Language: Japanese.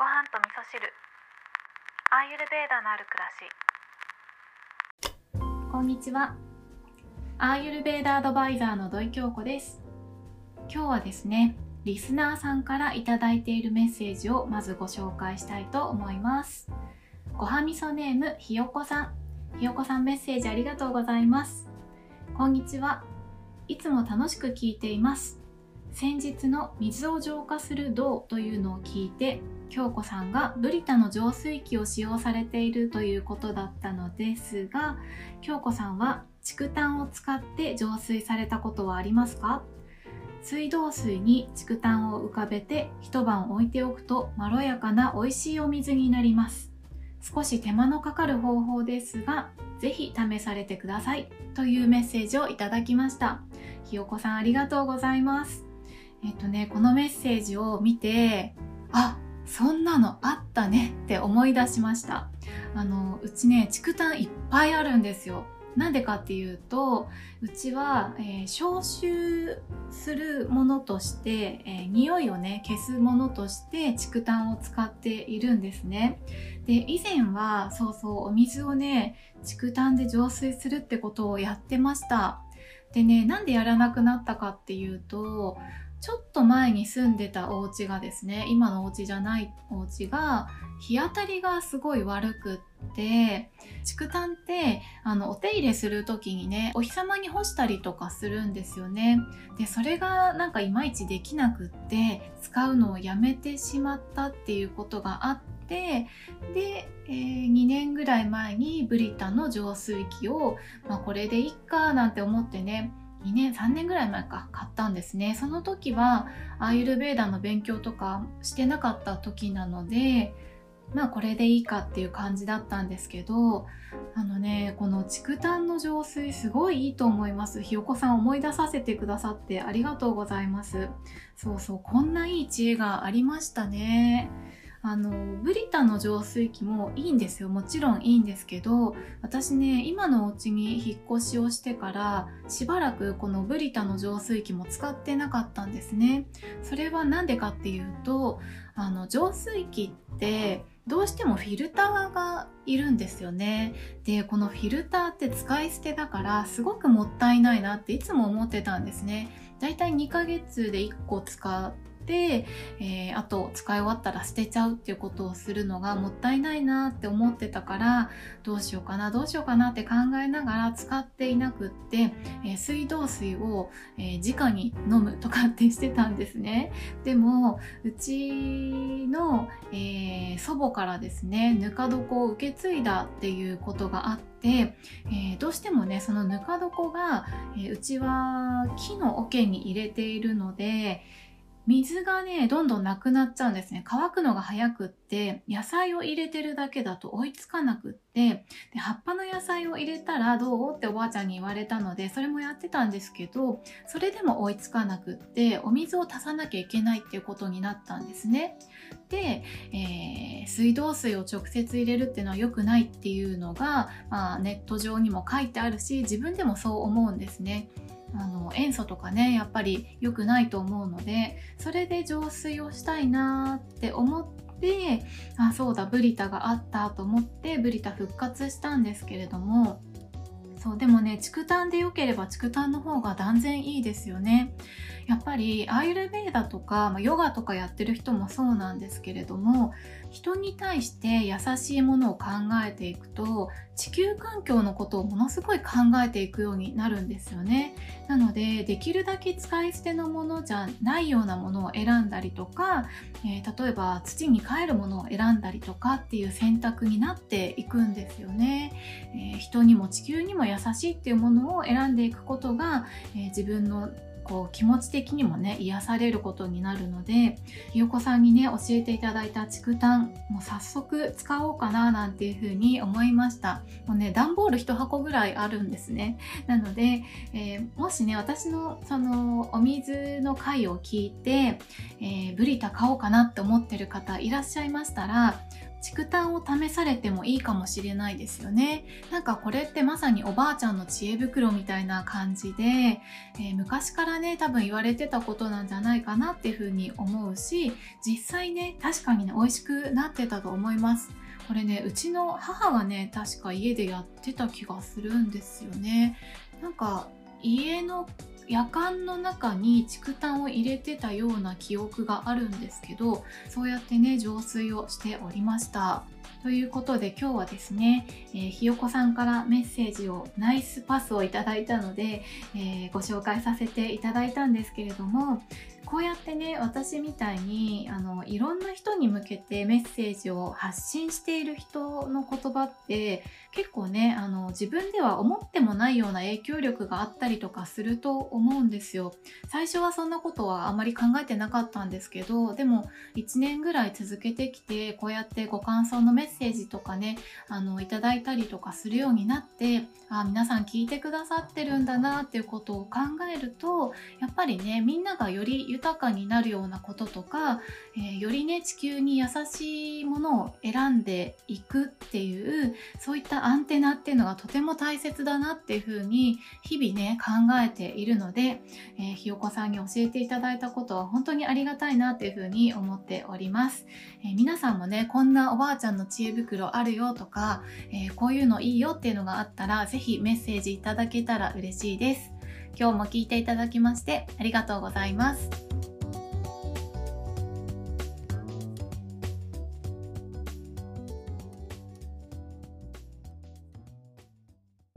ご飯と味噌汁アーユルベーダのある暮らしこんにちは。アーユルベーダアドバイザーの土井京子です。今日はですね、リスナーさんからいただいているメッセージをまずご紹介したいと思います。ごはみそネームひよこさん。ひよこさんメッセージありがとうございます。こんにちは。いつも楽しく聞いています。先日の水を浄化する銅というのを聞いて、京子さんがブリタの浄水器を使用されているということだったのですが、京子さんは竹炭を使って浄水されたことはありますか？水道水に竹炭を浮かべて一晩置いておくとまろやかな美味しいお水になります。少し手間のかかる方法ですがぜひ試されてくださいというメッセージをいただきました。ひよこさんありがとうございます。えっとねこのメッセージを見てあそんなのあったねって思い出しました。あのうちね竹炭いっぱいあるんですよ。なんでかっていうとうちは、えー消臭するものとして、えー匂いをね消すものとして竹炭を使っているんですね。で以前はそうそうお水をね竹炭で浄水するってことをやってました。でねなんでやらなくなったかっていうとちょっと前に住んでたお家がですね今のお家じゃないお家が日当たりがすごい悪くって竹炭ってあのお手入れする時にねお日様に干したりとかするんですよね。でそれがなんかいまいちできなくって使うのをやめてしまったっていうことがあってで、えー2年ぐらい前にブリタの浄水器を、まあ、これでいっかなんて思ってね2年3年ぐらい前か買ったんですね。その時はアーユルベーダの勉強とかしてなかった時なのでまあこれでいいかっていう感じだったんですけどあのねこの竹炭の浄水すごいいいと思います。ひよこさん思い出させてくださってありがとうございます。そうそうこんないい知恵がありましたね。あのブリタの浄水器もいいんですよ。もちろんいいんですけど私ね今のお家に引っ越しをしてからしばらくこのブリタの浄水器も使ってなかったんですね。それは何でかっていうとあの浄水器ってどうしてもフィルターがいるんですよね。でこのフィルターって使い捨てだからすごくもったいないなっていつも思ってたんですね。だいたい2ヶ月で1個使って、えーあと使い終わったら捨てちゃうっていうことをするのがもったいないなって思ってたからどうしようかなどうしようかなって考えながら使っていなくって、えー水道水を、えー直に飲むとかってしてたんですね。でもうちの、え祖母からですねぬか床を受け継いだっていうことがあって、えーどうしてもねそのぬか床が、えーうちは木の桶に入れているので水がねどんどんなくなっちゃうんですね。乾くのが早くって野菜を入れてるだけだと追いつかなくってで葉っぱの野菜を入れたらどう？っておばあちゃんに言われたのでそれもやってたんですけどそれでも追いつかなくってお水を足さなきゃいけないっていうことになったんですね。で、えー水道水を直接入れるっていうのは良くないっていうのが、まあ、ネット上にも書いてあるし自分でもそう思うんですね。あの塩素とかねやっぱり良くないと思うのでそれで浄水をしたいなって思ってあそうだブリタがあったと思ってブリタ復活したんですけれどもそうでもね竹炭で良ければ竹炭の方が断然いいですよね。やっぱりアーユルベーダとか、まあヨガとかやってる人もそうなんですけれども人に対して優しいものを考えていくと地球環境のことをものすごい考えていくようになるんですよね。なのでできるだけ使い捨てのものじゃないようなものを選んだりとか、えー例えば土に帰るものを選んだりとかっていう選択になっていくんですよね、えー人にも地球にも優しいっていうものを選んでいくことが、えー自分のこう気持ち的にもね癒されることになるのでひよこさんにね教えていただいた竹炭もう早速使おうかななんていうふうに思いました。もうね段ボール1箱ぐらいあるんですね。なので、えーもしね私のそのお水の回を聞いて、えーブリタ買おうかなって思ってる方いらっしゃいましたら竹炭を試されてもいいかもしれないですよね。なんかこれってまさにおばあちゃんの知恵袋みたいな感じで、えー、昔からね多分言われてたことなんじゃないかなっていうふうに思うし実際ね確かにね美味しくなってたと思います。これねうちの母がね確か家でやってた気がするんですよね。なんか家の夜間の中に竹炭を入れてたような記憶があるんですけどそうやってね浄水をしておりました。ということで今日はですね、えー、ひよこさんからメッセージをナイスパスをいただいたので、えー、ご紹介させていただいたんですけれどもこうやってね私みたいにあのいろんな人に向けてメッセージを発信している人の言葉って結構ねあの自分では思ってもないような影響力があったりとかすると思うんですよ。最初はそんなことはあまり考えてなかったんですけどでも1年ぐらい続けてきてこうやってご感想のメッセージメッセージとかねあのいただいたりとかするようになってあ皆さん聞いてくださってるんだなっていうことを考えるとやっぱりねみんながより豊かになるようなこととか、えー、よりね地球に優しいものを選んでいくっていうそういったアンテナっていうのがとても大切だなっていうふうに日々ね考えているので、えー、ひよこさんに教えていただいたことは本当にありがたいなっていうふうに思っております、えー、皆さんもねこんなおばあちゃんの知恵袋あるよとか、えこういうのいいよっていうのがあったら是非メッセージいただけたら嬉しいです今日も聞いていただきましてありがとうございます。